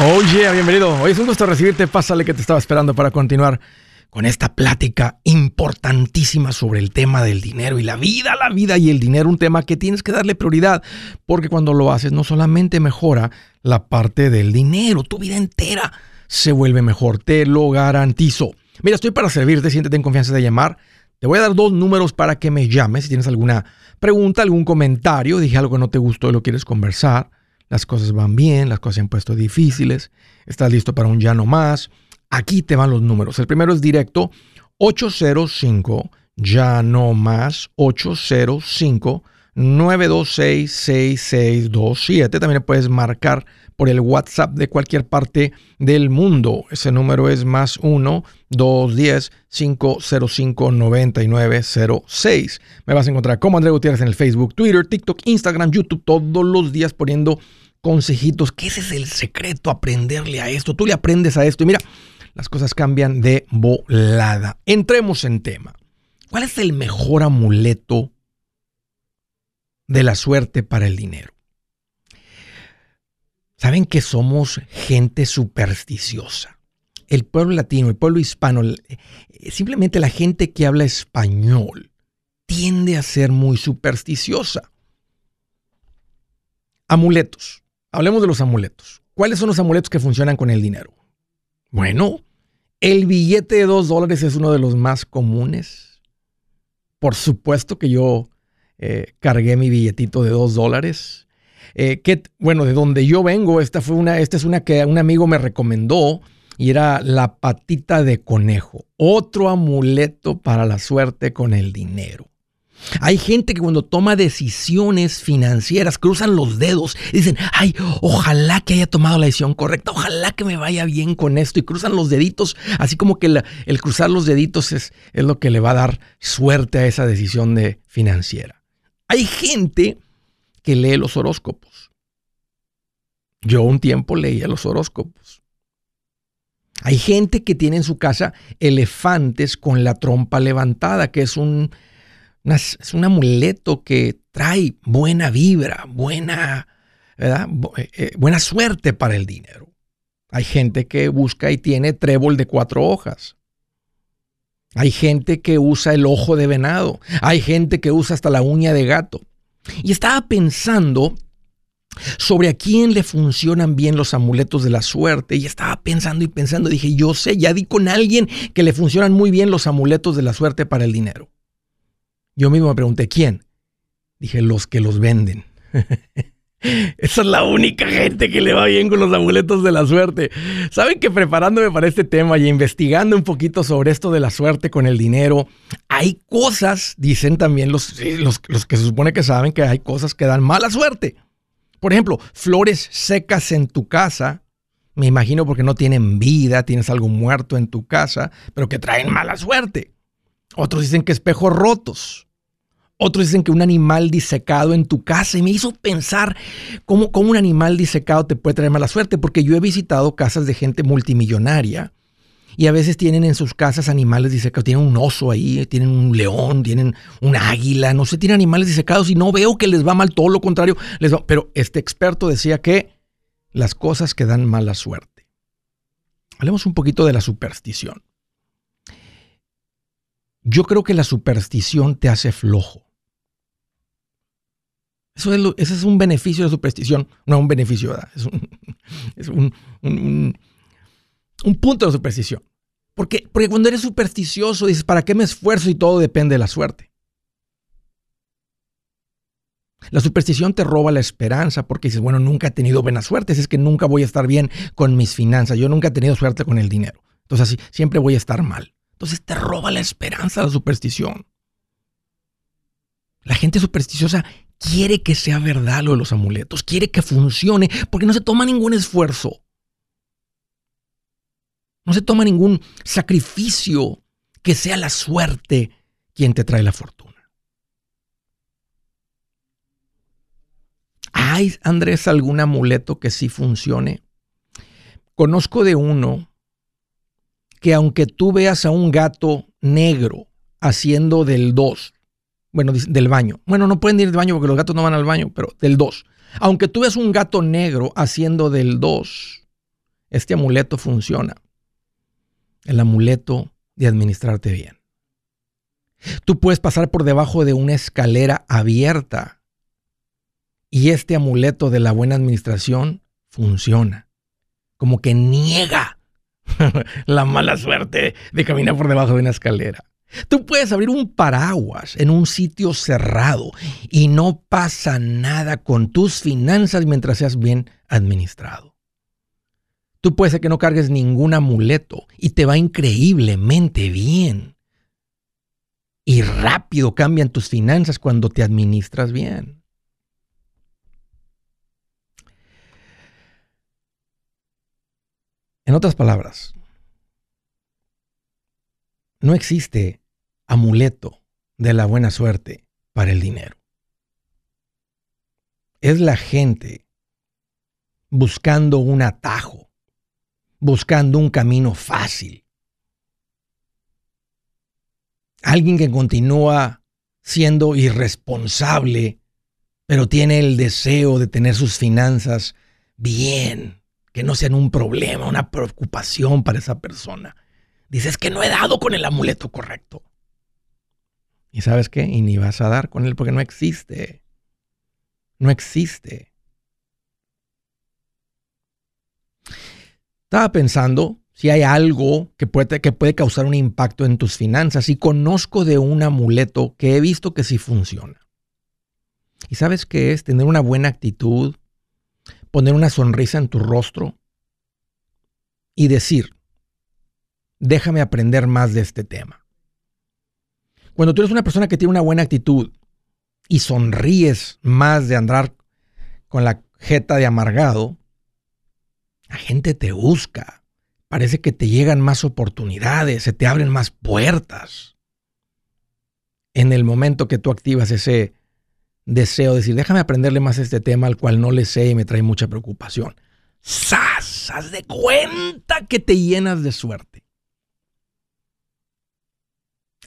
Yeah, bienvenido. Hoy es un gusto recibirte. Pásale que te estaba esperando para continuar con esta plática importantísima sobre el tema del dinero y la vida, la vida y el dinero, un tema que tienes que darle prioridad, porque cuando lo haces no solamente mejora la parte del dinero, tu vida entera se vuelve mejor, te lo garantizo. Mira, estoy para servirte, siéntete en confianza de llamar. Te voy a dar dos números para que me llames si tienes alguna pregunta, algún comentario, dije algo que no te gustó y lo quieres conversar las cosas van bien, las cosas se han puesto difíciles, estás listo para un ya no más. Aquí te van los números. El primero es directo 805 ya no más 805 926 6627. También puedes marcar por el WhatsApp de cualquier parte del mundo. Ese número es más 1 210 505 9906. Me vas a encontrar como André Gutiérrez en el Facebook, Twitter, TikTok, Instagram, YouTube, todos los días poniendo consejitos, que ese es el secreto, aprenderle a esto. Tú le aprendes a esto y mira, las cosas cambian de volada. Entremos en tema. ¿Cuál es el mejor amuleto de la suerte para el dinero? Saben que somos gente supersticiosa. El pueblo latino, el pueblo hispano, eh, simplemente la gente que habla español tiende a ser muy supersticiosa. Amuletos. Hablemos de los amuletos. ¿Cuáles son los amuletos que funcionan con el dinero? Bueno, el billete de dos dólares es uno de los más comunes. Por supuesto que yo eh, cargué mi billetito de dos dólares. Eh, que, bueno, de donde yo vengo, esta fue una, esta es una que un amigo me recomendó y era la patita de conejo, otro amuleto para la suerte con el dinero. Hay gente que cuando toma decisiones financieras cruzan los dedos y dicen, ay, ojalá que haya tomado la decisión correcta, ojalá que me vaya bien con esto y cruzan los deditos, así como que el cruzar los deditos es, es lo que le va a dar suerte a esa decisión de financiera. Hay gente que lee los horóscopos. Yo un tiempo leía los horóscopos. Hay gente que tiene en su casa elefantes con la trompa levantada, que es un, es un amuleto que trae buena vibra, buena, eh, eh, buena suerte para el dinero. Hay gente que busca y tiene trébol de cuatro hojas. Hay gente que usa el ojo de venado. Hay gente que usa hasta la uña de gato. Y estaba pensando sobre a quién le funcionan bien los amuletos de la suerte. Y estaba pensando y pensando, dije, yo sé, ya di con alguien que le funcionan muy bien los amuletos de la suerte para el dinero. Yo mismo me pregunté, ¿quién? Dije, los que los venden. Esa es la única gente que le va bien con los amuletos de la suerte. Saben que preparándome para este tema y investigando un poquito sobre esto de la suerte con el dinero, hay cosas, dicen también los, los, los que se supone que saben que hay cosas que dan mala suerte. Por ejemplo, flores secas en tu casa, me imagino porque no tienen vida, tienes algo muerto en tu casa, pero que traen mala suerte. Otros dicen que espejos rotos. Otros dicen que un animal disecado en tu casa. Y me hizo pensar cómo, cómo, un animal disecado te puede traer mala suerte, porque yo he visitado casas de gente multimillonaria y a veces tienen en sus casas animales disecados. Tienen un oso ahí, tienen un león, tienen un águila, no sé, tienen animales disecados y no veo que les va mal, todo lo contrario. Les va, pero este experto decía que las cosas que dan mala suerte. Hablemos un poquito de la superstición. Yo creo que la superstición te hace flojo. Eso es es un beneficio de superstición, no un beneficio, es, un, un, un, punto de superstición. Porque, porque cuando eres supersticioso dices, ¿para qué me esfuerzo y todo depende de la suerte? La superstición te roba la esperanza porque dices, bueno, nunca he tenido buena suerte, es que nunca voy a estar bien con mis finanzas, yo nunca he tenido suerte con el dinero. Entonces así, siempre voy a estar mal. Entonces te roba la esperanza la superstición. La gente supersticiosa quiere que sea verdad lo de los amuletos, quiere que funcione porque no se toma ningún esfuerzo. No se toma ningún sacrificio que sea la suerte quien te trae la fortuna. ¿Hay, Andrés, algún amuleto que sí funcione? Conozco de uno que aunque tú veas a un gato negro haciendo del 2, bueno, del baño, bueno, no pueden ir del baño porque los gatos no van al baño, pero del 2, aunque tú veas un gato negro haciendo del 2, Este amuleto funciona. El amuleto de administrarte bien. Tú puedes pasar por debajo de una escalera abierta y este amuleto de la buena administración funciona. Como que niega la mala suerte de caminar por debajo de una escalera. Tú puedes abrir un paraguas en un sitio cerrado y no pasa nada con tus finanzas mientras seas bien administrado. Tú puedes ser que no cargues ningún amuleto y te va increíblemente bien. Y rápido cambian tus finanzas cuando te administras bien. En otras palabras, no existe amuleto de la buena suerte para el dinero. Es la gente buscando un atajo, buscando un camino fácil. Alguien que continúa siendo irresponsable, pero tiene el deseo de tener sus finanzas bien, que no sean un problema, una preocupación para esa persona. Dices que no he dado con el amuleto correcto. ¿Y sabes qué? Y ni vas a dar con él porque no existe. No existe. Estaba pensando si hay algo que puede, que puede causar un impacto en tus finanzas y conozco de un amuleto que he visto que sí funciona. ¿Y sabes qué es? Tener una buena actitud, poner una sonrisa en tu rostro y decir, déjame aprender más de este tema. Cuando tú eres una persona que tiene una buena actitud y sonríes más de andar con la jeta de amargado, la gente te busca. Parece que te llegan más oportunidades, se te abren más puertas. En el momento que tú activas ese deseo de decir, déjame aprenderle más este tema al cual no le sé y me trae mucha preocupación. ¡Sas! Haz de cuenta que te llenas de suerte.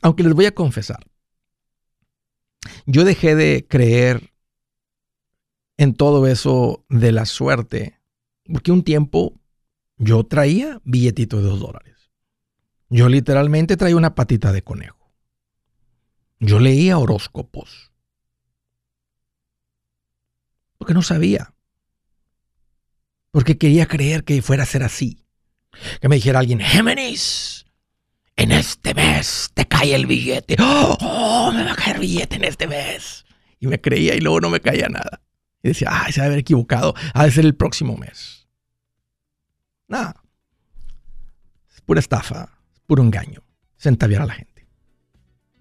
Aunque les voy a confesar, yo dejé de creer en todo eso de la suerte, porque un tiempo yo traía billetito de dos dólares. Yo literalmente traía una patita de conejo. Yo leía horóscopos. Porque no sabía. Porque quería creer que fuera a ser así. Que me dijera alguien, Géminis, en este mes te cae el billete. ¡Oh, me va a caer billete en este mes! Y me creía y luego no me caía nada. Y decía, ay, se debe haber equivocado. Ha de ser el próximo mes. Nada. Es pura estafa, es puro engaño. Centaviar a la gente.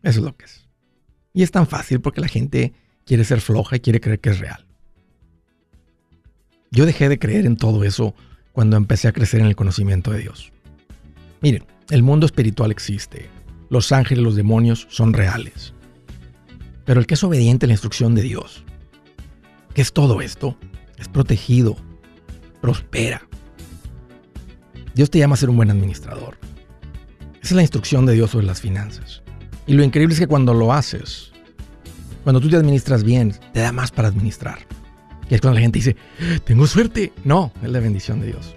Eso es lo que es. Y es tan fácil porque la gente quiere ser floja y quiere creer que es real. Yo dejé de creer en todo eso cuando empecé a crecer en el conocimiento de Dios. Miren, el mundo espiritual existe. Los ángeles, los demonios son reales. Pero el que es obediente a la instrucción de Dios, ¿qué es todo esto? Es protegido, prospera. Dios te llama a ser un buen administrador. Esa es la instrucción de Dios sobre las finanzas. Y lo increíble es que cuando lo haces, cuando tú te administras bien, te da más para administrar. Y es cuando la gente dice, tengo suerte. No, es la bendición de Dios.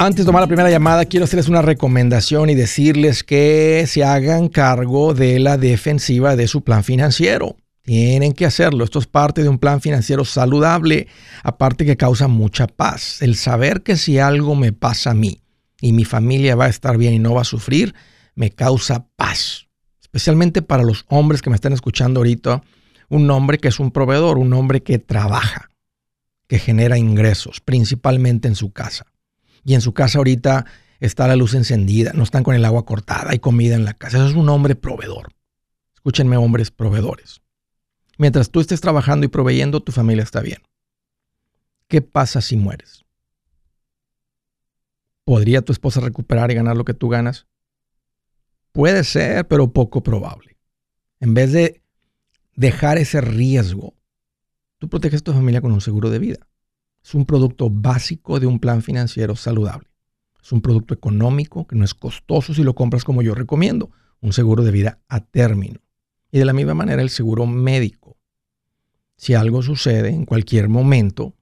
Antes de tomar la primera llamada, quiero hacerles una recomendación y decirles que se hagan cargo de la defensiva de su plan financiero. Tienen que hacerlo. Esto es parte de un plan financiero saludable, aparte que causa mucha paz. El saber que si algo me pasa a mí y mi familia va a estar bien y no va a sufrir, me causa paz. Especialmente para los hombres que me están escuchando ahorita, un hombre que es un proveedor, un hombre que trabaja, que genera ingresos, principalmente en su casa y en su casa ahorita está la luz encendida, no están con el agua cortada, hay comida en la casa. Eso es un hombre proveedor. Escúchenme, hombres proveedores. Mientras tú estés trabajando y proveyendo, tu familia está bien. ¿Qué pasa si mueres? ¿Podría tu esposa recuperar y ganar lo que tú ganas? Puede ser, pero poco probable. En vez de dejar ese riesgo, tú proteges a tu familia con un seguro de vida. Es un producto básico de un plan financiero saludable. Es un producto económico que no es costoso si lo compras como yo recomiendo, un seguro de vida a término. Y de la misma manera el seguro médico. Si algo sucede en cualquier momento,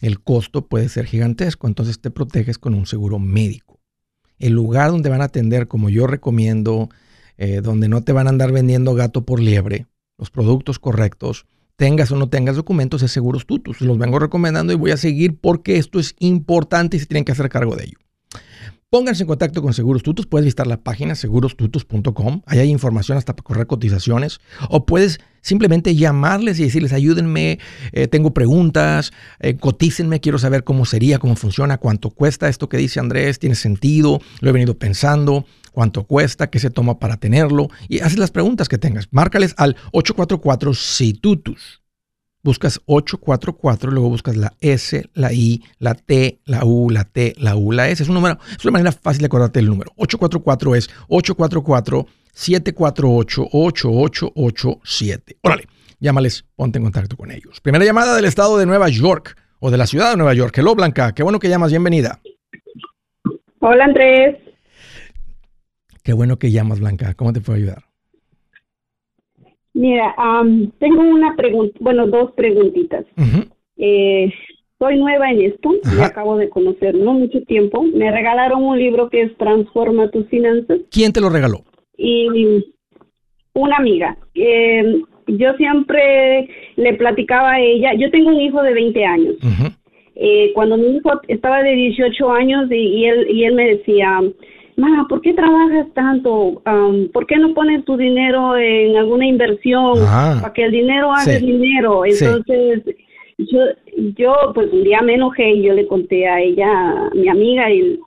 el costo puede ser gigantesco, entonces te proteges con un seguro médico. El lugar donde van a atender, como yo recomiendo, eh, donde no te van a andar vendiendo gato por liebre, los productos correctos, tengas o no tengas documentos, es Seguros Tutus. Los vengo recomendando y voy a seguir porque esto es importante y se tienen que hacer cargo de ello. Pónganse en contacto con Seguros Tutus. Puedes visitar la página segurostutus.com. Ahí hay información hasta para correr cotizaciones. O puedes simplemente llamarles y decirles, ayúdenme, eh, tengo preguntas, eh, cotícenme, quiero saber cómo sería, cómo funciona, cuánto cuesta esto que dice Andrés, tiene sentido, lo he venido pensando, cuánto cuesta, qué se toma para tenerlo. Y haces las preguntas que tengas. Márcales al 844-SITUTUS buscas 844, luego buscas la S, la I, la T, la U, la T, la U, la S. Es un número, es una manera fácil de acordarte el número. 844 es 844-748-8887. Órale, llámales, ponte en contacto con ellos. Primera llamada del estado de Nueva York o de la ciudad de Nueva York. Hello, Blanca, qué bueno que llamas, bienvenida. Hola, Andrés. Qué bueno que llamas, Blanca. ¿Cómo te puedo ayudar? Mira, tengo una pregunta, bueno, dos preguntitas. eh, soy nueva en esto, me acabo de conocer no mucho tiempo. Me regalaron un libro que es Transforma tus finanzas. ¿Quién te lo regaló? Y una amiga. Eh, yo siempre le platicaba a ella, yo tengo un hijo de 20 años. eh, cuando mi hijo estaba de 18 años y, y, él, y él me decía, ma, ¿por qué trabajas tanto? ¿Por qué no pones tu dinero en alguna inversión ah. para que el dinero haga dinero? Entonces, yo, yo, pues un día me enojé y yo le conté a ella, a mi amiga, y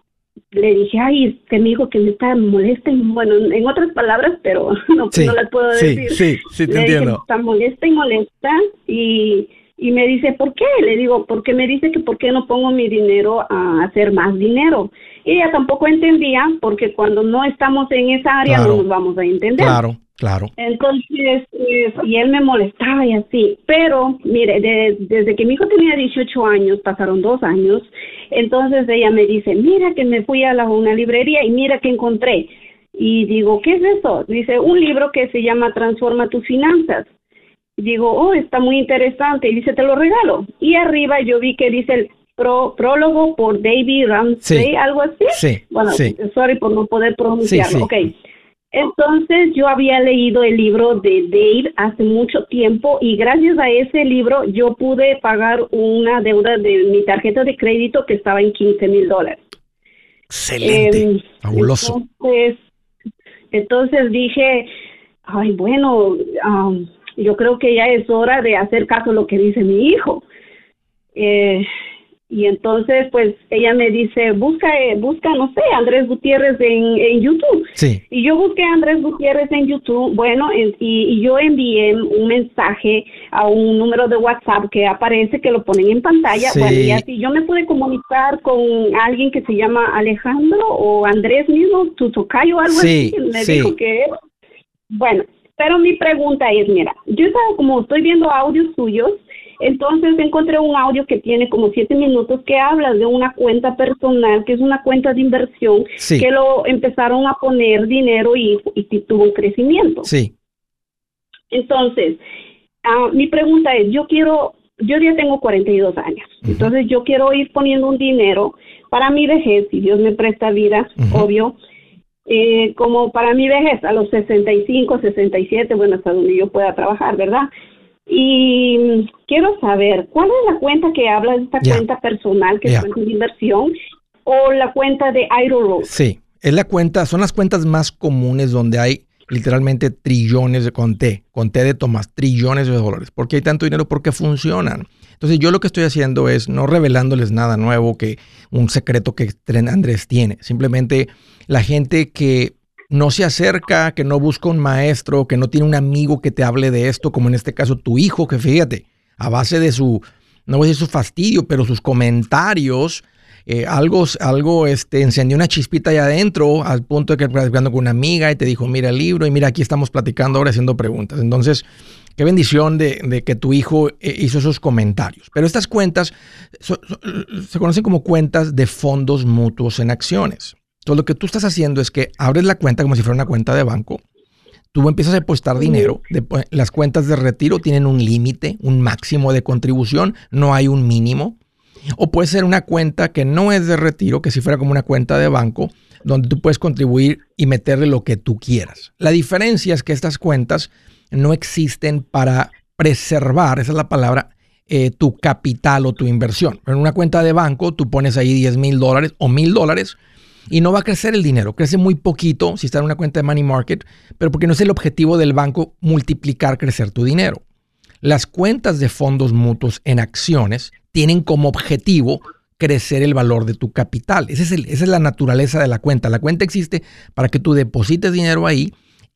le dije, ay, que me dijo que me está molesta, y, bueno, en otras palabras, pero no, no las puedo decir. Sí, sí, te le entiendo. Dije, está molesta y molesta, y y me dice, ¿por qué? Le digo, porque me dice que por qué no pongo mi dinero a hacer más dinero. Y ella tampoco entendía, porque cuando no estamos en esa área no nos vamos a entender. Claro, claro. Entonces, eh, y él me molestaba y así. Pero, mire, desde que mi hijo tenía 18 años, pasaron dos años, entonces ella me dice, mira que me fui a la, una librería y mira que encontré. Y digo, ¿qué es eso? Dice, un libro que se llama Transforma tus finanzas digo, oh, está muy interesante, y dice, te lo regalo. Y arriba yo vi que dice, prólogo por David Ramsey, algo así. Sí. Bueno, sorry por no poder pronunciarlo. Sí, Entonces yo había leído el libro de Dave hace mucho tiempo y gracias a ese libro yo pude pagar una deuda de mi tarjeta de crédito que estaba en 15 mil dólares. Excelente, em, fabuloso. Entonces, entonces dije, ay, bueno, yo creo que ya es hora de hacer caso a lo que dice mi hijo. Eh, y entonces, pues, ella me dice, busca, eh, busca, no sé, Andrés Gutiérrez en, en YouTube. Sí. Y yo busqué a Andrés Gutiérrez en YouTube, bueno, y, yo envié un mensaje a un número de WhatsApp que aparece, que lo ponen en pantalla. Bueno, y así yo me pude comunicar con alguien que se llama Alejandro o Andrés mismo, tu tocayo o algo así, me dijo que... Bueno, pero mi pregunta es, mira, yo estaba como estoy viendo audios suyos, entonces encontré un audio que tiene como siete minutos que habla de una cuenta personal, que es una cuenta de inversión, que lo empezaron a poner dinero y, tuvo un crecimiento. Sí. Entonces, ah, mi pregunta es, yo quiero, yo ya tengo 42 años, entonces yo quiero ir poniendo un dinero para mi vejez, si Dios me presta vida, obvio, eh, como para mi vejez, a los 65, 67, bueno, hasta donde yo pueda trabajar, ¿verdad? Y quiero saber, ¿cuál es la cuenta que habla de esta cuenta personal, que es cuenta de inversión, o la cuenta de Idle Sí, es la cuenta, son las cuentas más comunes donde hay literalmente trillones de con T, con T de Tomás, trillones de dólares. ¿Por qué hay tanto dinero? Porque funcionan. Entonces yo lo que estoy haciendo es no revelándoles nada nuevo, que un secreto que Andrés tiene. Simplemente la gente que no se acerca, que no busca un maestro, que no tiene un amigo que te hable de esto, como en este caso tu hijo, que fíjate, a base de su, no voy a decir su fastidio, pero sus comentarios, eh, algo, algo este, encendió una chispita allá adentro, al punto de que platicando con una amiga y te dijo, mira el libro y mira, aquí estamos platicando ahora haciendo preguntas. Entonces, qué bendición de, que tu hijo eh, hizo esos comentarios. Pero estas cuentas se conocen como cuentas de fondos mutuos en acciones. Entonces, lo que tú estás haciendo es que abres la cuenta como si fuera una cuenta de banco. Tú empiezas a depositar dinero. las cuentas de retiro tienen un límite, un máximo de contribución, no hay un mínimo. O puede ser una cuenta que no es de retiro, que si fuera como una cuenta de banco, donde tú puedes contribuir y meterle lo que tú quieras. La diferencia es que estas cuentas no existen para preservar, esa es la palabra, eh, tu capital o tu inversión. En una cuenta de banco tú pones ahí 10 mil dólares o mil dólares y no va a crecer el dinero, crece muy poquito si está en una cuenta de money market, pero porque no es el objetivo del banco multiplicar, crecer tu dinero. Las cuentas de fondos mutuos en acciones tienen como objetivo crecer el valor de tu capital. es esa es la naturaleza de la cuenta. La cuenta existe para que tú deposites dinero ahí,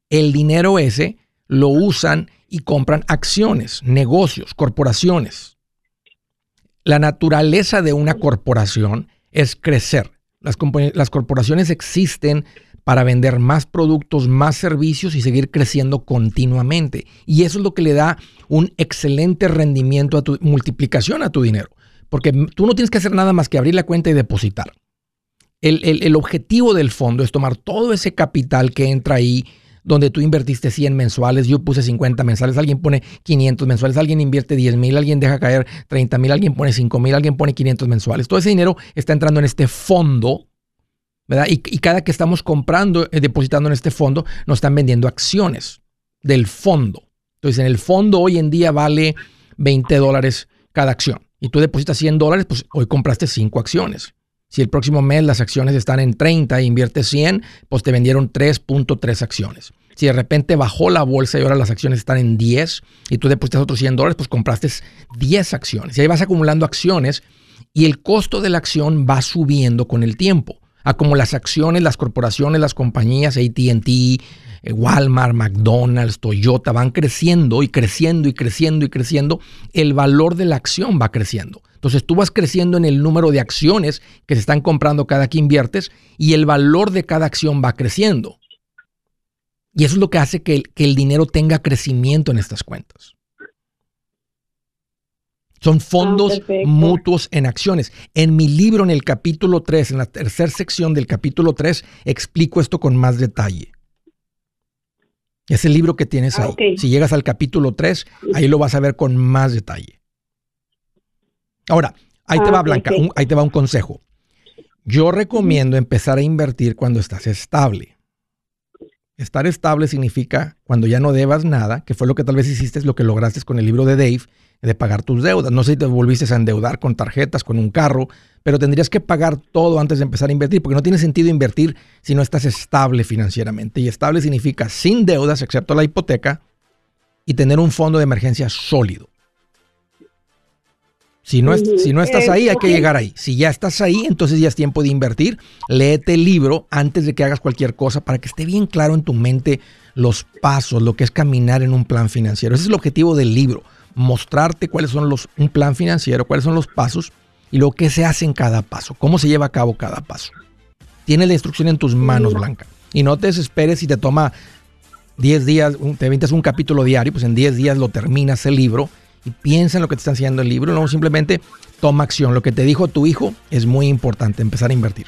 el dinero ese lo usan y compran acciones, negocios, corporaciones. La naturaleza de una corporación es crecer. Las, las corporaciones existen para vender más productos, más servicios y seguir creciendo continuamente. Y eso es lo que le da un excelente rendimiento a tu multiplicación a tu dinero. Porque tú no tienes que hacer nada más que abrir la cuenta y depositar. El, el, objetivo del fondo es tomar todo ese capital que entra ahí donde tú invertiste 100 mensuales, yo puse 50 mensuales, alguien pone 500 mensuales, alguien invierte 10 mil, alguien deja caer 30 mil, alguien pone 5 mil, alguien pone 500 mensuales. Todo ese dinero está entrando en este fondo, Y, cada que estamos comprando, eh, depositando en este fondo, nos están vendiendo acciones del fondo. Entonces, en el fondo hoy en día vale 20 dólares cada acción. Y tú depositas 100 dólares, pues hoy compraste 5 acciones. Si el próximo mes las acciones están en 30 e inviertes 100, pues te vendieron 3.3 acciones. Si de repente bajó la bolsa y ahora las acciones están en 10 y tú depositas otros 100 dólares, pues compraste 10 acciones. Y ahí vas acumulando acciones y el costo de la acción va subiendo con el tiempo. A como las acciones, las corporaciones, las compañías, ATT, eh, Walmart, McDonald's, Toyota van creciendo y creciendo y creciendo y creciendo, el valor de la acción va creciendo. Entonces tú vas creciendo en el número de acciones que se están comprando cada que inviertes y el valor de cada acción va creciendo. Y eso es lo que hace que el, dinero tenga crecimiento en estas cuentas. Son ah, fondos mutuos en acciones. En mi libro, en el capítulo 3, en la tercera sección del capítulo 3, explico esto con más detalle. Es el libro que tienes ah, ahí. Si llegas al capítulo 3, ahí lo vas a ver con más detalle. Ahora, ahí te va, Blanca, ahí te va un consejo. Yo recomiendo empezar a invertir cuando estás estable. Estar estable significa cuando ya no debas nada, que fue lo que tal vez hiciste, lo que lograste con el libro de Dave, de pagar tus deudas. No sé si te volviste a endeudar con tarjetas, con un carro, pero tendrías que pagar todo antes de empezar a invertir, porque no tiene sentido invertir si no estás estable financieramente. Y estable significa sin deudas, excepto la hipoteca, y tener un fondo de emergencia sólido. Si no, si no estás ahí, hay que llegar ahí. Si ya estás ahí, entonces ya es tiempo de invertir. Léete el libro antes de que hagas cualquier cosa para que esté bien claro en tu mente los pasos, lo que es caminar en un plan financiero. Ese es el objetivo del libro, mostrarte cuáles son los, un plan financiero, cuáles son los pasos y lo que se hace en cada paso, cómo se lleva a cabo cada paso. Tienes la instrucción en tus manos, Blanca. Y no te desesperes si te toma 10 días, te evitas un capítulo diario, pues en 10 días lo terminas el libro y piensa en lo que te está enseñando el libro, no simplemente toma acción. Lo que te dijo tu hijo es muy importante, empezar a invertir.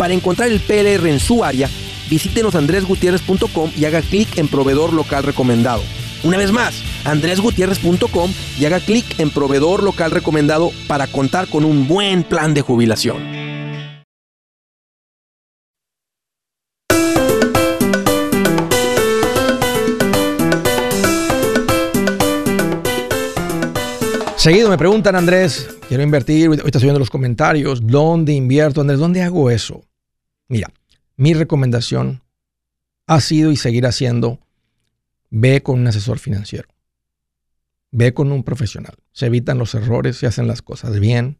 Para encontrar el PLR en su área, visítenos andresgutierrez.com y haga clic en proveedor local recomendado. Una vez más, andresgutierrez.com y haga clic en proveedor local recomendado para contar con un buen plan de jubilación. Seguido me preguntan, Andrés, quiero invertir, hoy está subiendo los comentarios, ¿dónde invierto, Andrés? ¿Dónde hago eso? Mira, mi recomendación ha sido y seguirá siendo, ve con un asesor financiero. Ve con un profesional. Se evitan los errores, se hacen las cosas bien,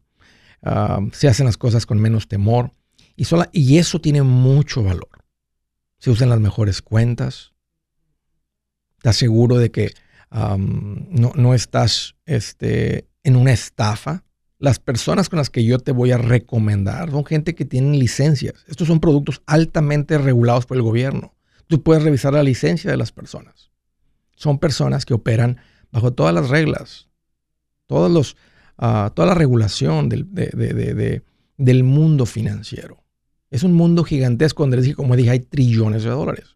ah, se hacen las cosas con menos temor. Y, eso tiene mucho valor. Se usan las mejores cuentas. Te aseguro de que no, no, estás este, en una estafa. Las personas con las que yo te voy a recomendar son gente que tienen licencias. Estos son productos altamente regulados por el gobierno. Tú puedes revisar la licencia de las personas. Son personas que operan bajo todas las reglas, todos los, ah, toda la regulación del, del, mundo financiero. Es un mundo gigantesco donde, como dije, hay trillones de dólares.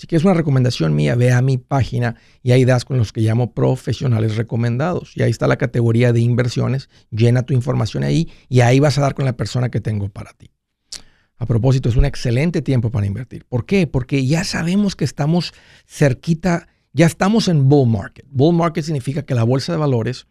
Así que es una recomendación mía, ve a mi página y ahí das con los que llamo profesionales recomendados. Y ahí está la categoría de inversiones, llena tu información ahí y ahí vas a dar con la persona que tengo para ti. A propósito, es un excelente tiempo para invertir. ¿Por qué? Porque ya sabemos que estamos cerquita, ya estamos en bull market. Bull market significa que la bolsa de valores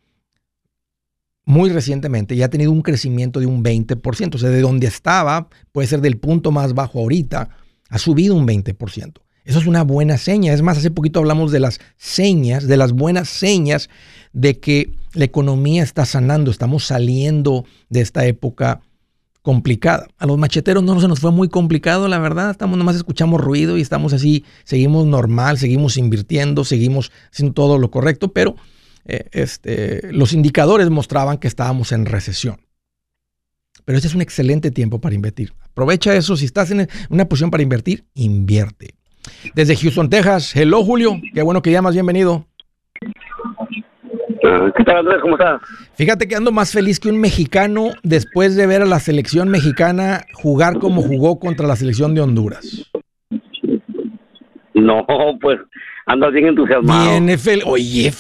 muy recientemente ya ha tenido un crecimiento de un 20%. O sea, de donde estaba, puede ser del punto más bajo ahorita, ha subido un 20%. Eso es una buena seña. Es más, hace poquito hablamos de las señas, de las buenas señas de que la economía está sanando, estamos saliendo de esta época complicada. A los macheteros no se nos fue muy complicado, la verdad. Estamos nomás escuchamos ruido y estamos así, seguimos normal, seguimos invirtiendo, seguimos haciendo todo lo correcto, pero eh, este, los indicadores mostraban que estábamos en recesión. Pero este es un excelente tiempo para invertir. Aprovecha eso. Si estás en una posición para invertir, invierte. Desde Houston, Texas. Hello, Julio. Qué bueno que llamas. Bienvenido. Ah, ¿Qué tal, Andrés? ¿Cómo estás? Fíjate que ando más feliz que un mexicano después de ver a la selección mexicana jugar como jugó contra la selección de Honduras. No, pues andas bien entusiasmado. Bien, F oye,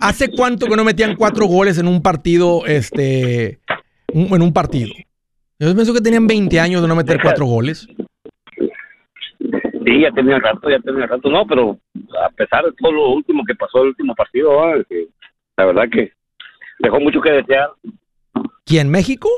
¿hace cuánto que no metían cuatro goles en un partido, este, en un partido? Yo pienso que tenían 20 años de no meter cuatro goles. Sí, ya tenía rato, ya tenía rato, no, pero a pesar de todo lo último que pasó el último partido, la verdad que dejó mucho que desear. ¿Quién, México?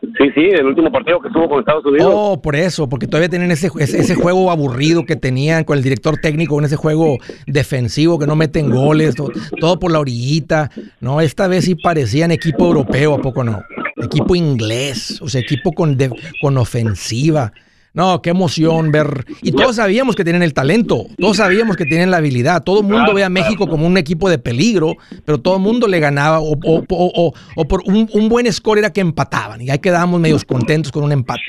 Sí, sí, el último partido que tuvo con Estados Unidos. Oh, por eso, porque todavía tienen ese, ese, juego aburrido que tenían con el director técnico, en ese juego defensivo que no meten goles, todo, todo, por la orillita. No, esta vez sí parecían equipo europeo, ¿a poco no? equipo inglés, o sea, equipo con, con ofensiva. No, qué emoción ver. Y todos sabíamos que tienen el talento, todos sabíamos que tienen la habilidad. Todo el mundo ve a México como un equipo de peligro, pero todo el mundo le ganaba o, por un, un, buen score era que empataban. Y ahí quedábamos medios contentos con un empate.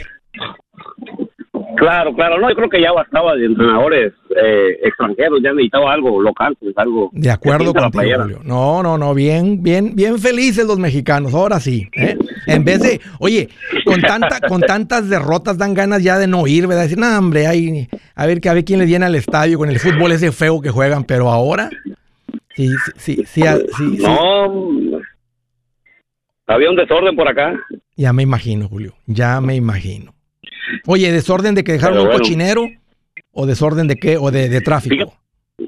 Claro, claro, no, yo creo que ya bastaba de entrenadores eh, extranjeros, ya necesitaba algo local, pues algo. De acuerdo contigo, Julio. No, no, no, bien, bien, bien felices los mexicanos, ahora sí. ¿eh? En vez de, oye, con tanta, con tantas derrotas dan ganas ya de no ir, ¿verdad? Decir, no, hombre, hay, a ver, a ver quién le viene al estadio con el fútbol ese feo que juegan, pero ahora, sí, sí, sí, sí. no, había un desorden por acá. Ya me imagino, Julio, ya me imagino. Oye, ¿desorden de que dejaron un cochinero? ¿O desorden de qué? ¿O de, tráfico? Eh,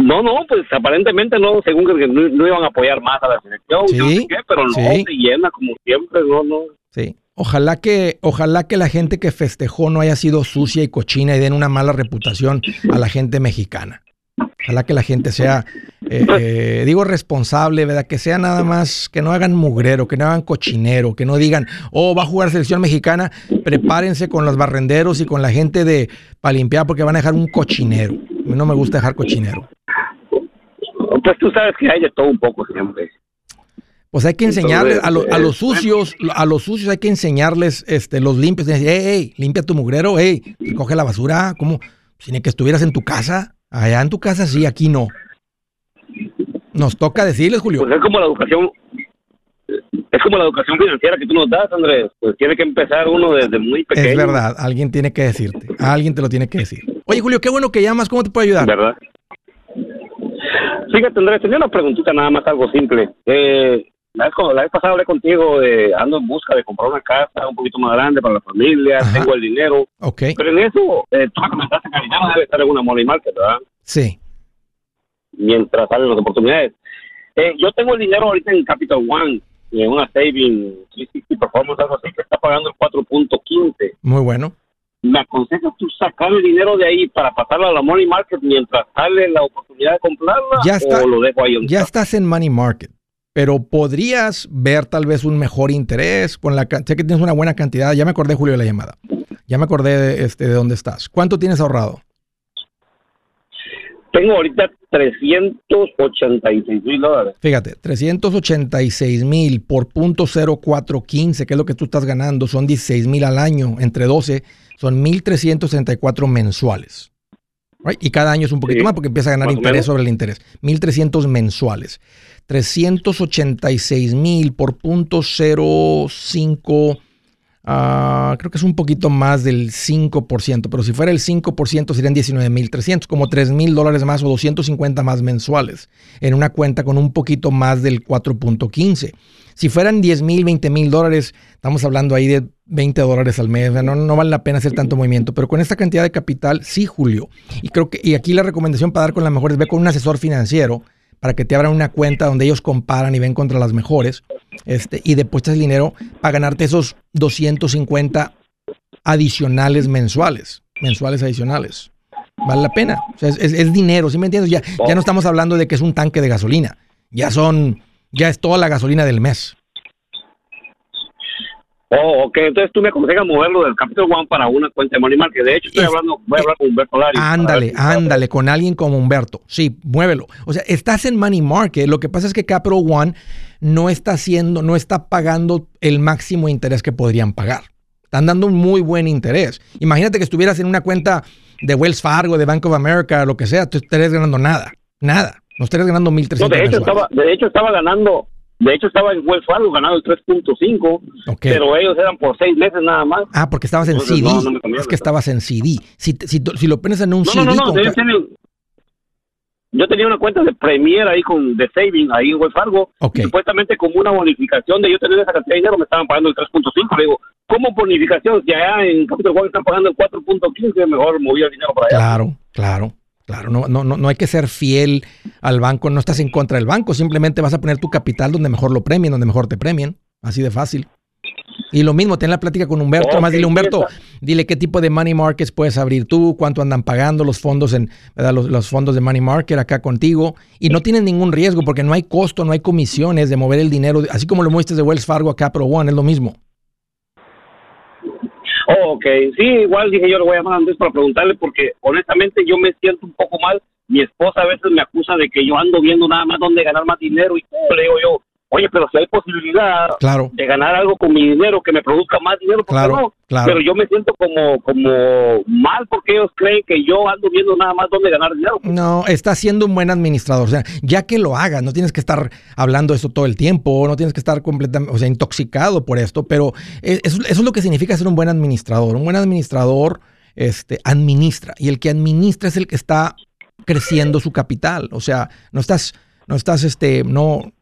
no, no, pues aparentemente no, según que no, iban a apoyar más a la selección, sí, pero no, se llena como siempre, no, no. Sí. Ojalá que, ojalá que la gente que festejó no haya sido sucia y cochina y den una mala reputación a la gente mexicana. Ojalá que la gente sea, eh, eh, digo, responsable, ¿verdad? Que sea nada más, que no hagan mugrero, que no hagan cochinero, que no digan, oh, va a jugar selección mexicana, prepárense con los barrenderos y con la gente de para limpiar porque van a dejar un cochinero. A mí no me gusta dejar cochinero. Pues tú sabes que hay de todo un poco siempre. Pues hay que enseñarles a, a, los sucios, a los sucios hay que enseñarles este, los limpios. Hey, hey, limpia tu mugrero, hey, coge la basura, como si ni que estuvieras en tu casa. Allá en tu casa sí, aquí no. Nos toca decirles, Julio. Pues es como la educación, es como la educación financiera que tú nos das, Andrés. Pues tiene que empezar uno desde muy pequeño. Es verdad, alguien tiene que decirte, alguien te lo tiene que decir. Oye, Julio, qué bueno que llamas, ¿cómo te puedo ayudar? ¿Verdad? Fíjate, Andrés, tenía una preguntita nada más, algo simple. Eh, la vez, pasada hablé contigo, de, ando en busca de comprar una casa un poquito más grande para la familia, tengo el dinero. Ok. Pero en eso, eh, tú me comentaste que el dinero debe estar en una money market, ¿verdad? Sí. Mientras salen las oportunidades. Eh, yo tengo el dinero ahorita en Capital One, en una saving 360 performance, algo así, que está pagando el 4.15. Muy bueno. ¿Me aconsejas tú sacar el dinero de ahí para pasarlo a la money market mientras sale la oportunidad de comprarla? Ya está, ¿O lo dejo ahí? Ya estás en money market pero podrías ver tal vez un mejor interés con la sé que tienes una buena cantidad, ya me acordé Julio de la llamada. Ya me acordé de, este, de dónde estás. ¿Cuánto tienes ahorrado? Tengo ahorita 386 mil dólares. Fíjate, 386 mil por punto 0415, que es lo que tú estás ganando, son 16 mil al año, entre 12, son 1.364 mensuales. Y cada año es un poquito más porque empieza a ganar interés sobre el interés. 1.300 mensuales. 386 mil por punto 05, ah, creo que es un poquito más del 5%, pero si fuera el 5% serían 19 mil 300, como 3 mil dólares más o 250 más mensuales en una cuenta con un poquito más del 4.15. Si fueran 10 mil, 20 mil dólares, estamos hablando ahí de 20 dólares al mes, no, no vale la pena hacer tanto movimiento, pero con esta cantidad de capital, sí, Julio. Y creo que, y aquí la recomendación para dar con las mejores, ve con un asesor financiero para que te abran una cuenta donde ellos comparan y ven contra las mejores, este, y depuestas el dinero para ganarte esos 250 adicionales mensuales, mensuales adicionales. Vale la pena. O sea, es, dinero, ¿sí me entiendes? Ya, ya no estamos hablando de que es un tanque de gasolina. Ya son, ya es toda la gasolina del mes. Oh, ok. Entonces tú me aconsejas moverlo del Capital One para una cuenta de Money Market. De hecho, estoy hablando, voy a hablar con Humberto Lari. Ándale, ándale, con alguien como Humberto. Sí, muévelo. O sea, estás en Money Market. Lo que pasa es que Capital One no está haciendo, no está pagando el máximo interés que podrían pagar. Están dando un muy buen interés. Imagínate que estuvieras en una cuenta de Wells Fargo, de Bank of America, lo que sea, tú estarías ganando nada. Nada. No estarías ganando 1.300 no, de hecho, estaba, de hecho, estaba ganando de hecho, estaba en Wells Fargo ganado el 3.5, pero ellos eran por seis meses nada más. Ah, porque estabas en CD. es que estabas en CD. Si, si, si lo pones en un CD. No, no, yo tenía una cuenta de Premier ahí con de Saving ahí en Wells Fargo. Supuestamente como una bonificación de yo tener esa cantidad de dinero me estaban pagando el 3.5. Le digo, ¿cómo bonificación? Si allá en Capital One están pagando el 4.15, mejor movía el dinero para allá. Claro, claro. Claro, no, no, no, hay que ser fiel al banco, no estás en contra del banco, simplemente vas a poner tu capital donde mejor lo premien, donde mejor te premien, así de fácil. Y lo mismo, ten la plática con Humberto. más dile, Humberto, dile qué tipo de money markets puedes abrir tú, cuánto andan pagando los fondos en los, los, fondos de money market acá contigo. Y no tienes ningún riesgo porque no hay costo, no hay comisiones de mover el dinero. Así como lo muestras de Wells Fargo a Capital One, es lo mismo. Oh, ok, sí, igual dije yo le voy a llamar a Andrés para preguntarle porque honestamente yo me siento un poco mal. Mi esposa a veces me acusa de que yo ando viendo nada más dónde ganar más dinero y le yo, Oye, pero si hay posibilidad de ganar algo con mi dinero que me produzca más dinero, ¿por qué no? Pero yo me siento como, como mal porque ellos creen que yo ando viendo nada más dónde ganar dinero. No, estás siendo un buen administrador. O sea, ya que lo hagas, no tienes que estar hablando eso todo el tiempo, no tienes que estar completamente, o sea, intoxicado por esto, pero e, eso, eso es lo que significa ser un buen administrador. Un buen administrador este, administra y el que administra es el que está creciendo su capital. O sea, no estás, no estás, este, no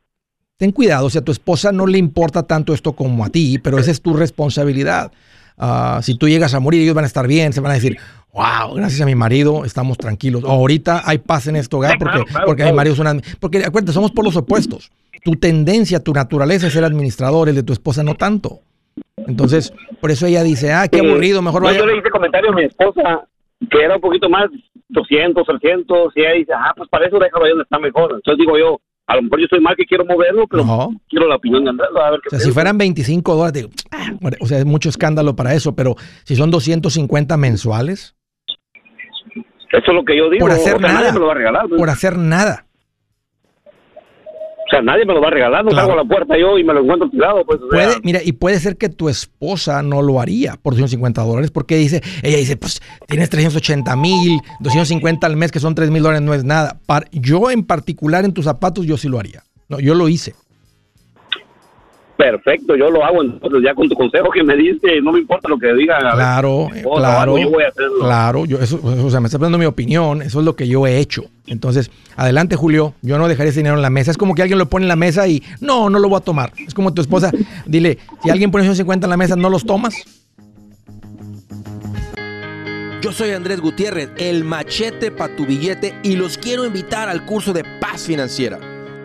ten cuidado, o sea, a tu esposa no le importa tanto esto como a ti, pero esa es tu responsabilidad. Ah, si tú llegas a morir, ellos van a estar bien, se van a decir, wow, gracias a mi marido estamos tranquilos. ahorita hay paz en esto hogar porque, porque mi marido es una... Porque acuérdate, somos por los opuestos. Tu tendencia, tu naturaleza es ser administrador, el de tu esposa no tanto. Entonces, por eso ella dice, ah, qué aburrido, mejor vaya. Yo le hice comentario a mi esposa que era un poquito más 200, 300, y ella dice, ah, pues para eso déjalo ahí donde está mejor. Entonces digo yo, a lo mejor yo estoy mal que quiero moverlo, pero quiero la opinión de Andrés. A ver qué o sea, si fueran 25 dólares, digo, ah, o sea, es mucho escándalo para eso, pero si son 250 mensuales. Eso es lo que yo digo. Por hacer nada. Por hacer nada. O sea, nadie me lo va a regalar, no claro. la puerta yo y me lo encuentro tirado. Pues, puede, mira, y puede ser que tu esposa no lo haría por 250 dólares, porque dice, ella dice, pues tienes 380 mil, 250 al mes, que son 3 mil dólares, no es nada. yo en particular en tus zapatos, yo sí lo haría. No, yo lo hice. Perfecto, yo lo hago entonces ya con tu consejo que me diste, no me importa lo que digan. Claro, claro, yo voy a hacerlo. claro, yo eso, o sea, me está dando mi opinión, eso es lo que yo he hecho. Entonces, adelante Julio, yo no dejaré ese dinero en la mesa. Es como que alguien lo pone en la mesa y no, no lo voy a tomar. Es como tu esposa, dile, si alguien pone 150 en la mesa, ¿no los tomas? Yo soy Andrés Gutiérrez, el machete para tu billete y los quiero invitar al curso de paz financiera.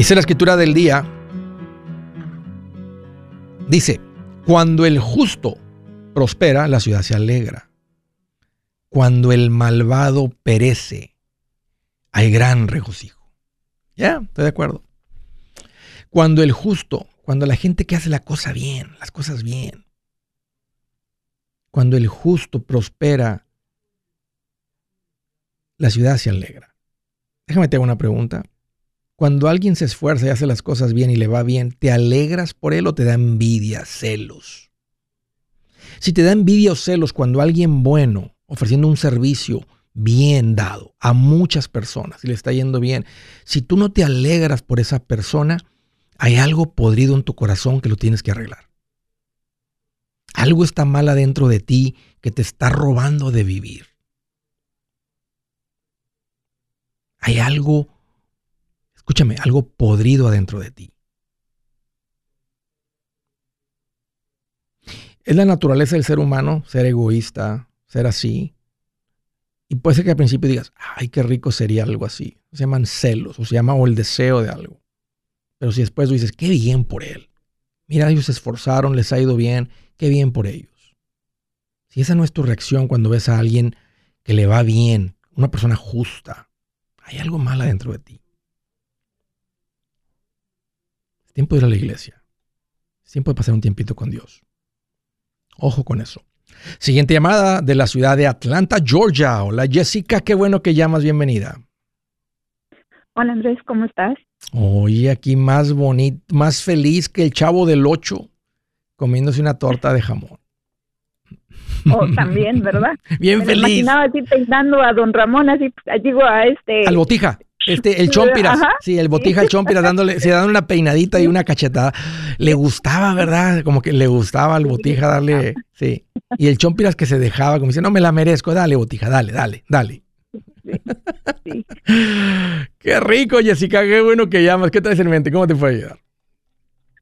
Dice la escritura del día, dice, cuando el justo prospera, la ciudad se alegra. Cuando el malvado perece, hay gran regocijo. Ya, estoy de acuerdo. Cuando el justo, cuando la gente que hace la cosa bien, las cosas bien, cuando el justo prospera, la ciudad se alegra. Déjame te hago una pregunta. Cuando alguien se esfuerza y hace las cosas bien y le va bien, ¿te alegras por él o te da envidia, celos? Si te da envidia o celos cuando alguien bueno, ofreciendo un servicio bien dado a muchas personas y le está yendo bien, si tú no te alegras por esa persona, hay algo podrido en tu corazón que lo tienes que arreglar. Algo está mal adentro de ti que te está robando de vivir. Hay algo escúchame, algo podrido adentro de ti. Es la naturaleza del ser humano ser egoísta, ser así. Y puede ser que al principio digas, ay, qué rico sería algo así. Se llaman celos o se llama o el deseo de algo. Pero si después dices, qué bien por él. Mira, ellos se esforzaron, les ha ido bien, qué bien por ellos. Si esa no es tu reacción cuando ves a alguien que le va bien, una persona justa, hay algo mal adentro de ti. Es tiempo de ir a la iglesia. Es tiempo de pasar un tiempito con Dios. Ojo con eso. Siguiente llamada de la ciudad de Atlanta, Georgia. Hola Jessica, qué bueno que llamas, bienvenida. Hola Andrés, ¿cómo estás? Oye, aquí más bonito, más feliz que el chavo del 8 comiéndose una torta de jamón. Oh, también, ¿verdad? Bien Me feliz. imaginaba así pensando a don Ramón, así, digo, a este... Al botija. Este, el chompiras, sí, el botija, el chompiras, dándole, se dan una peinadita y una cachetada. Le gustaba, ¿verdad? Como que le gustaba al botija darle, sí. Y el chompiras que se dejaba, como dice, no me la merezco, dale, botija, dale, dale, dale. Sí. Qué rico, Jessica, qué bueno que llamas. ¿Qué traes en mente? ¿Cómo te puedo ayudar?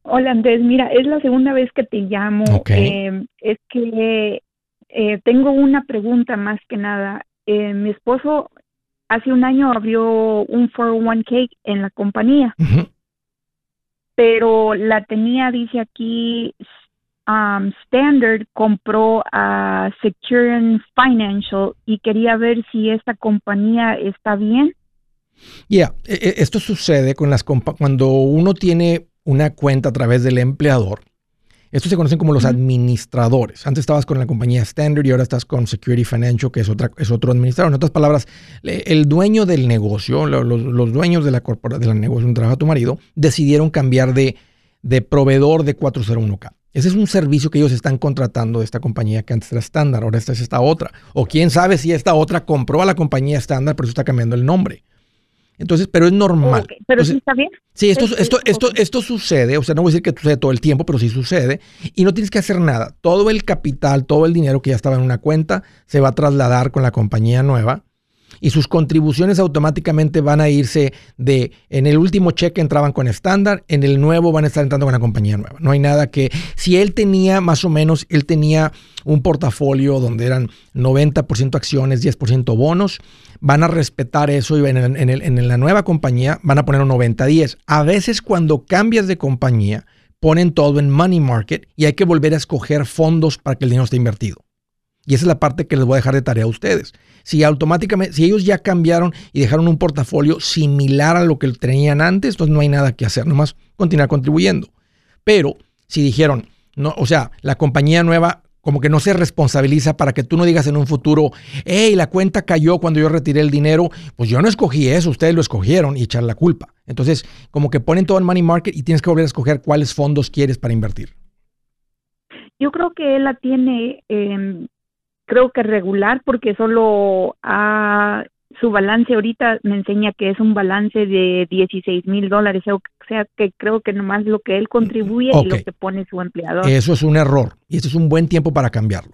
Hola Andrés, mira, es la segunda vez que te llamo. Ok. Eh, es que eh, tengo una pregunta más que nada. Eh, mi esposo hace un año abrió un 401k en la compañía, pero la tenía, dice aquí, um, Standard compró a Secure Financial y quería ver si esta compañía está bien. Ya, e- e- esto sucede con las compa- cuando uno tiene una cuenta a través del empleador. Estos se conocen como los administradores. Antes estabas con la compañía Standard y ahora estás con Security Financial, que es, otra, es otro administrador. En otras palabras, el dueño del negocio, lo- los, los dueños de la corpora, del negocio donde trabaja tu marido, decidieron cambiar de, de proveedor de 401k. Ese es un servicio que ellos están contratando de esta compañía que antes era Standard, ahora esta es esta otra. O quién sabe si esta otra compró a la compañía Standard, por eso está cambiando el nombre. Entonces, pero es normal. Pero Entonces, sí está bien. Sí, esto, Es- esto, es- esto, esto sucede, o sea, no voy a decir que sucede todo el tiempo, pero sí sucede, y no tienes que hacer nada. Todo el capital, todo el dinero que ya estaba en una cuenta, se va a trasladar con la compañía nueva y sus contribuciones automáticamente van a irse de, en el último cheque entraban con estándar, en el nuevo van a estar entrando con la compañía nueva. No hay nada que, si él tenía más o menos, él tenía un portafolio donde eran 90% acciones, 10% bonos, van a respetar eso y en, la nueva compañía van a poner un 90-10. A veces cuando cambias de compañía, ponen todo en money market y hay que volver a escoger fondos para que el dinero esté invertido. Y esa es la parte que les voy a dejar de tarea a ustedes. Si automáticamente, si ellos ya cambiaron y dejaron un portafolio similar a lo que tenían antes, entonces no hay nada que hacer, nomás continuar contribuyendo. Pero si dijeron, no, o sea, la compañía nueva como que no se responsabiliza para que tú no digas en un futuro, hey, la cuenta cayó cuando yo retiré el dinero, pues yo no escogí eso, ustedes lo escogieron y echar la culpa. Entonces, como que ponen todo en money market y tienes que volver a escoger cuáles fondos quieres para invertir. Yo creo que él la tiene, eh, creo que regular, porque solo ah, su balance ahorita me enseña que es un balance de 16 mil dólares. O sea, que creo que nomás lo que él contribuye y lo que pone su empleador. Eso es un error y este es un buen tiempo para cambiarlo.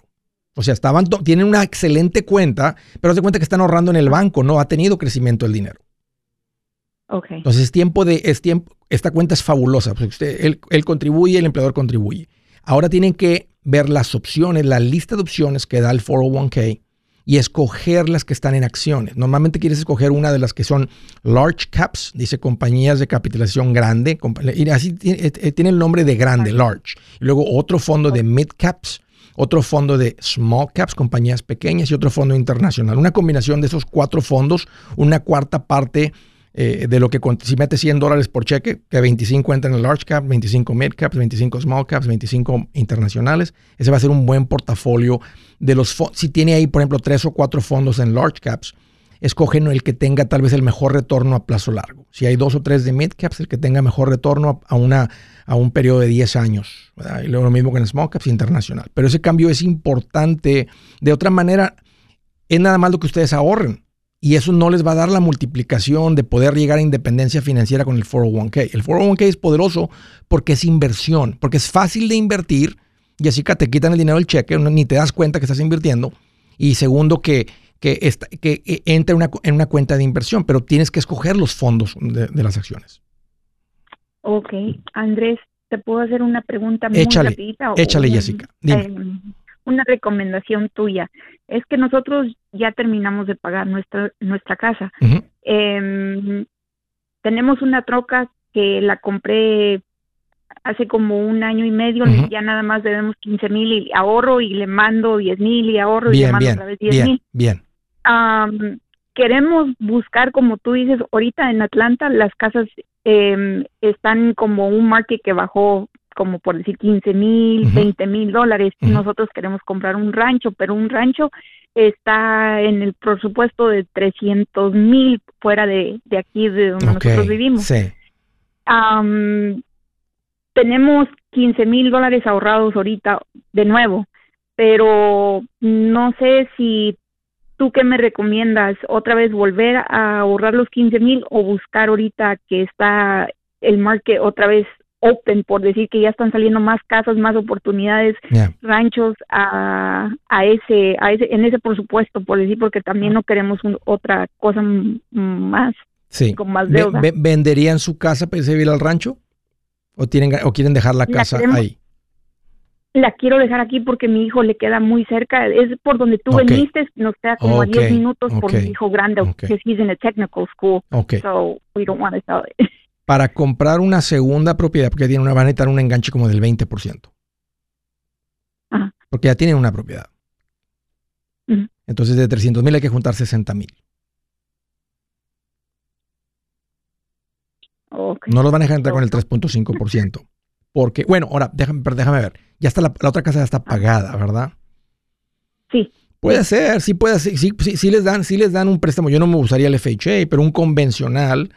O sea, estaban tienen una excelente cuenta, pero se cuenta que están ahorrando en el banco, no ha tenido crecimiento el dinero. Ok. Entonces es tiempo de, es tiempo, esta cuenta es fabulosa. porque usted, él, él contribuye, el empleador contribuye. Ahora tienen que ver las opciones, la lista de opciones que da el 401k y escoger las que están en acciones. Normalmente quieres escoger una de las que son large caps, dice compañías de capitalización grande, y así tiene, eh, tiene el nombre de grande, large. Y luego otro fondo de mid caps, otro fondo de small caps, compañías pequeñas y otro fondo internacional. Una combinación de esos cuatro fondos, una cuarta parte eh, de lo que si metes 100 dólares por cheque, que 25 entran en large cap, 25 mid caps, 25 small caps, 25 internacionales. Ese va a ser un buen portafolio de los. Si tiene ahí, por ejemplo, tres o cuatro fondos en large caps, escogen el que tenga tal vez el mejor retorno a plazo largo. Si hay dos o tres de mid caps, el que tenga mejor retorno a, una, a un periodo de 10 años. Y lo mismo con el small caps internacional. Pero ese cambio es importante. De otra manera, es nada más lo que ustedes ahorren. Y eso no les va a dar la multiplicación de poder llegar a independencia financiera con el 401k. El 401k es poderoso porque es inversión, porque es fácil de invertir. Y así que te quitan el dinero del cheque, ni te das cuenta que estás invirtiendo. Y segundo, que, que, esta- que eh, entra en una, cu- en una cuenta de inversión, pero tienes que escoger los fondos de, de las acciones. Ok. Andrés, ¿te puedo hacer una pregunta muy Échale, rapidita? échale, Jessica, dime. em, una recomendación tuya. Es que nosotros ya terminamos de pagar nuestra, nuestra casa. Em, tenemos una troca que la compré hace como un año y medio, ya nada más debemos 15 mil y ahorro y le mando 10 mil y ahorro y le Bien, mando bien, otra vez 10 bien, mil. bien. Queremos buscar, como tú dices, ahorita en Atlanta las casas em, están como un market que bajó como por decir 15 mil, 20 mil dólares. Nosotros queremos comprar un rancho, pero un rancho está en el presupuesto de 300 mil fuera de, aquí de donde nosotros vivimos. Sí. tenemos 15 mil dólares ahorrados ahorita de nuevo, pero no sé si tú qué me recomiendas, otra vez volver a ahorrar los 15 mil o buscar ahorita que está el market otra vez open, por decir que ya están saliendo más casas, más oportunidades, ranchos a, a, ese, a ese, en ese presupuesto, por decir, porque también no queremos otra cosa más, con más deuda. ¿Venderían su casa para irse a vivir al rancho? ¿O, tienen, o quieren dejar la casa ahí? La quiero dejar aquí porque mi hijo le queda muy cerca. Es por donde tú veniste, nos queda como a 10 minutos por mi hijo grande, que he's in a technical school. So we don't want to sell it. para comprar una segunda propiedad, porque tiene una, van a necesitar un enganche como del 20%. Porque ya tienen una propiedad. Entonces de 300 mil hay que juntar 60 mil. No los van a dejar entrar con el 3.5%. Porque, bueno, ahora, déjame, déjame ver. Ya está la, otra casa ya está pagada, ¿verdad? Sí. Puede ser, sí puede ser. Sí, sí, les dan, sí les dan un préstamo. Yo no me usaría el FHA, pero un convencional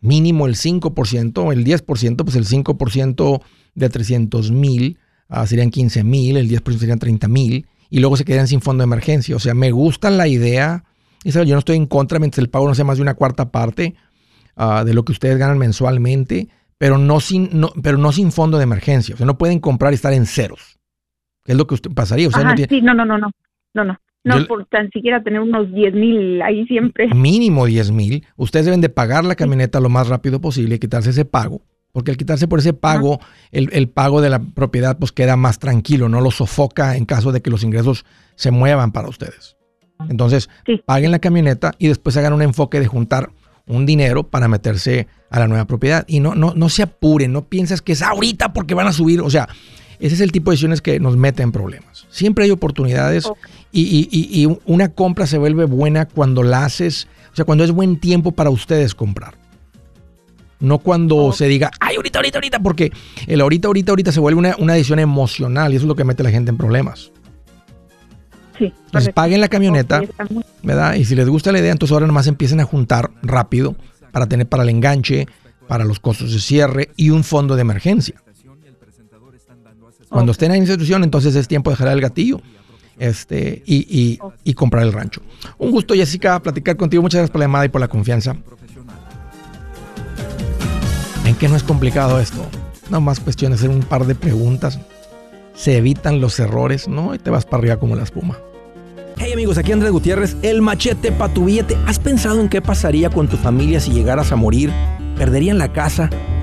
mínimo el 5%, el 10%, pues el 5% de 300 mil ah, serían 15 mil, el 10% serían 30 mil, y luego se quedan sin fondo de emergencia. O sea, me gusta la idea, yo no estoy en contra mientras el pago no sea más de una cuarta parte ah, de lo que ustedes ganan mensualmente, pero no, sin, no, pero no sin fondo de emergencia. O sea, no pueden comprar y estar en ceros. ¿Qué es lo que usted pasaría? O sea, no sí, no, no, no, no, no, no. No, por tan siquiera tener unos 10 mil ahí siempre. Mínimo 10 mil. Ustedes deben de pagar la camioneta lo más rápido posible y quitarse ese pago. Porque al quitarse por ese pago, el, pago de la propiedad pues queda más tranquilo, no lo sofoca en caso de que los ingresos se muevan para ustedes. Entonces, paguen la camioneta y después hagan un enfoque de juntar un dinero para meterse a la nueva propiedad. Y no, no, no se apuren, no pienses que es ahorita porque van a subir. O sea, ese es el tipo de decisiones que nos mete en problemas. Siempre hay oportunidades y, una compra se vuelve buena cuando la haces, o sea, cuando es buen tiempo para ustedes comprar. No cuando se diga, ay, ahorita, ahorita, ahorita, porque el ahorita, ahorita, ahorita se vuelve una, una decisión emocional y eso es lo que mete a la gente en problemas. Sí. Entonces paguen la camioneta, ¿verdad? Y si les gusta la idea, entonces ahora nomás empiecen a juntar rápido para tener para el enganche, para los costos de cierre y un fondo de emergencia. Cuando estén en la institución, entonces es tiempo de jalar el gatillo este, y, y, comprar el rancho. Un gusto, Jessica, platicar contigo. Muchas gracias por la llamada y por la confianza. ¿En qué no es complicado esto? No más cuestión de hacer un par de preguntas. Se evitan los errores, ¿no? Y te vas para arriba como la espuma. Hey amigos, aquí Andrés Gutiérrez, el machete para tu billete. ¿Has pensado en qué pasaría con tu familia si llegaras a morir? ¿Perderían la casa?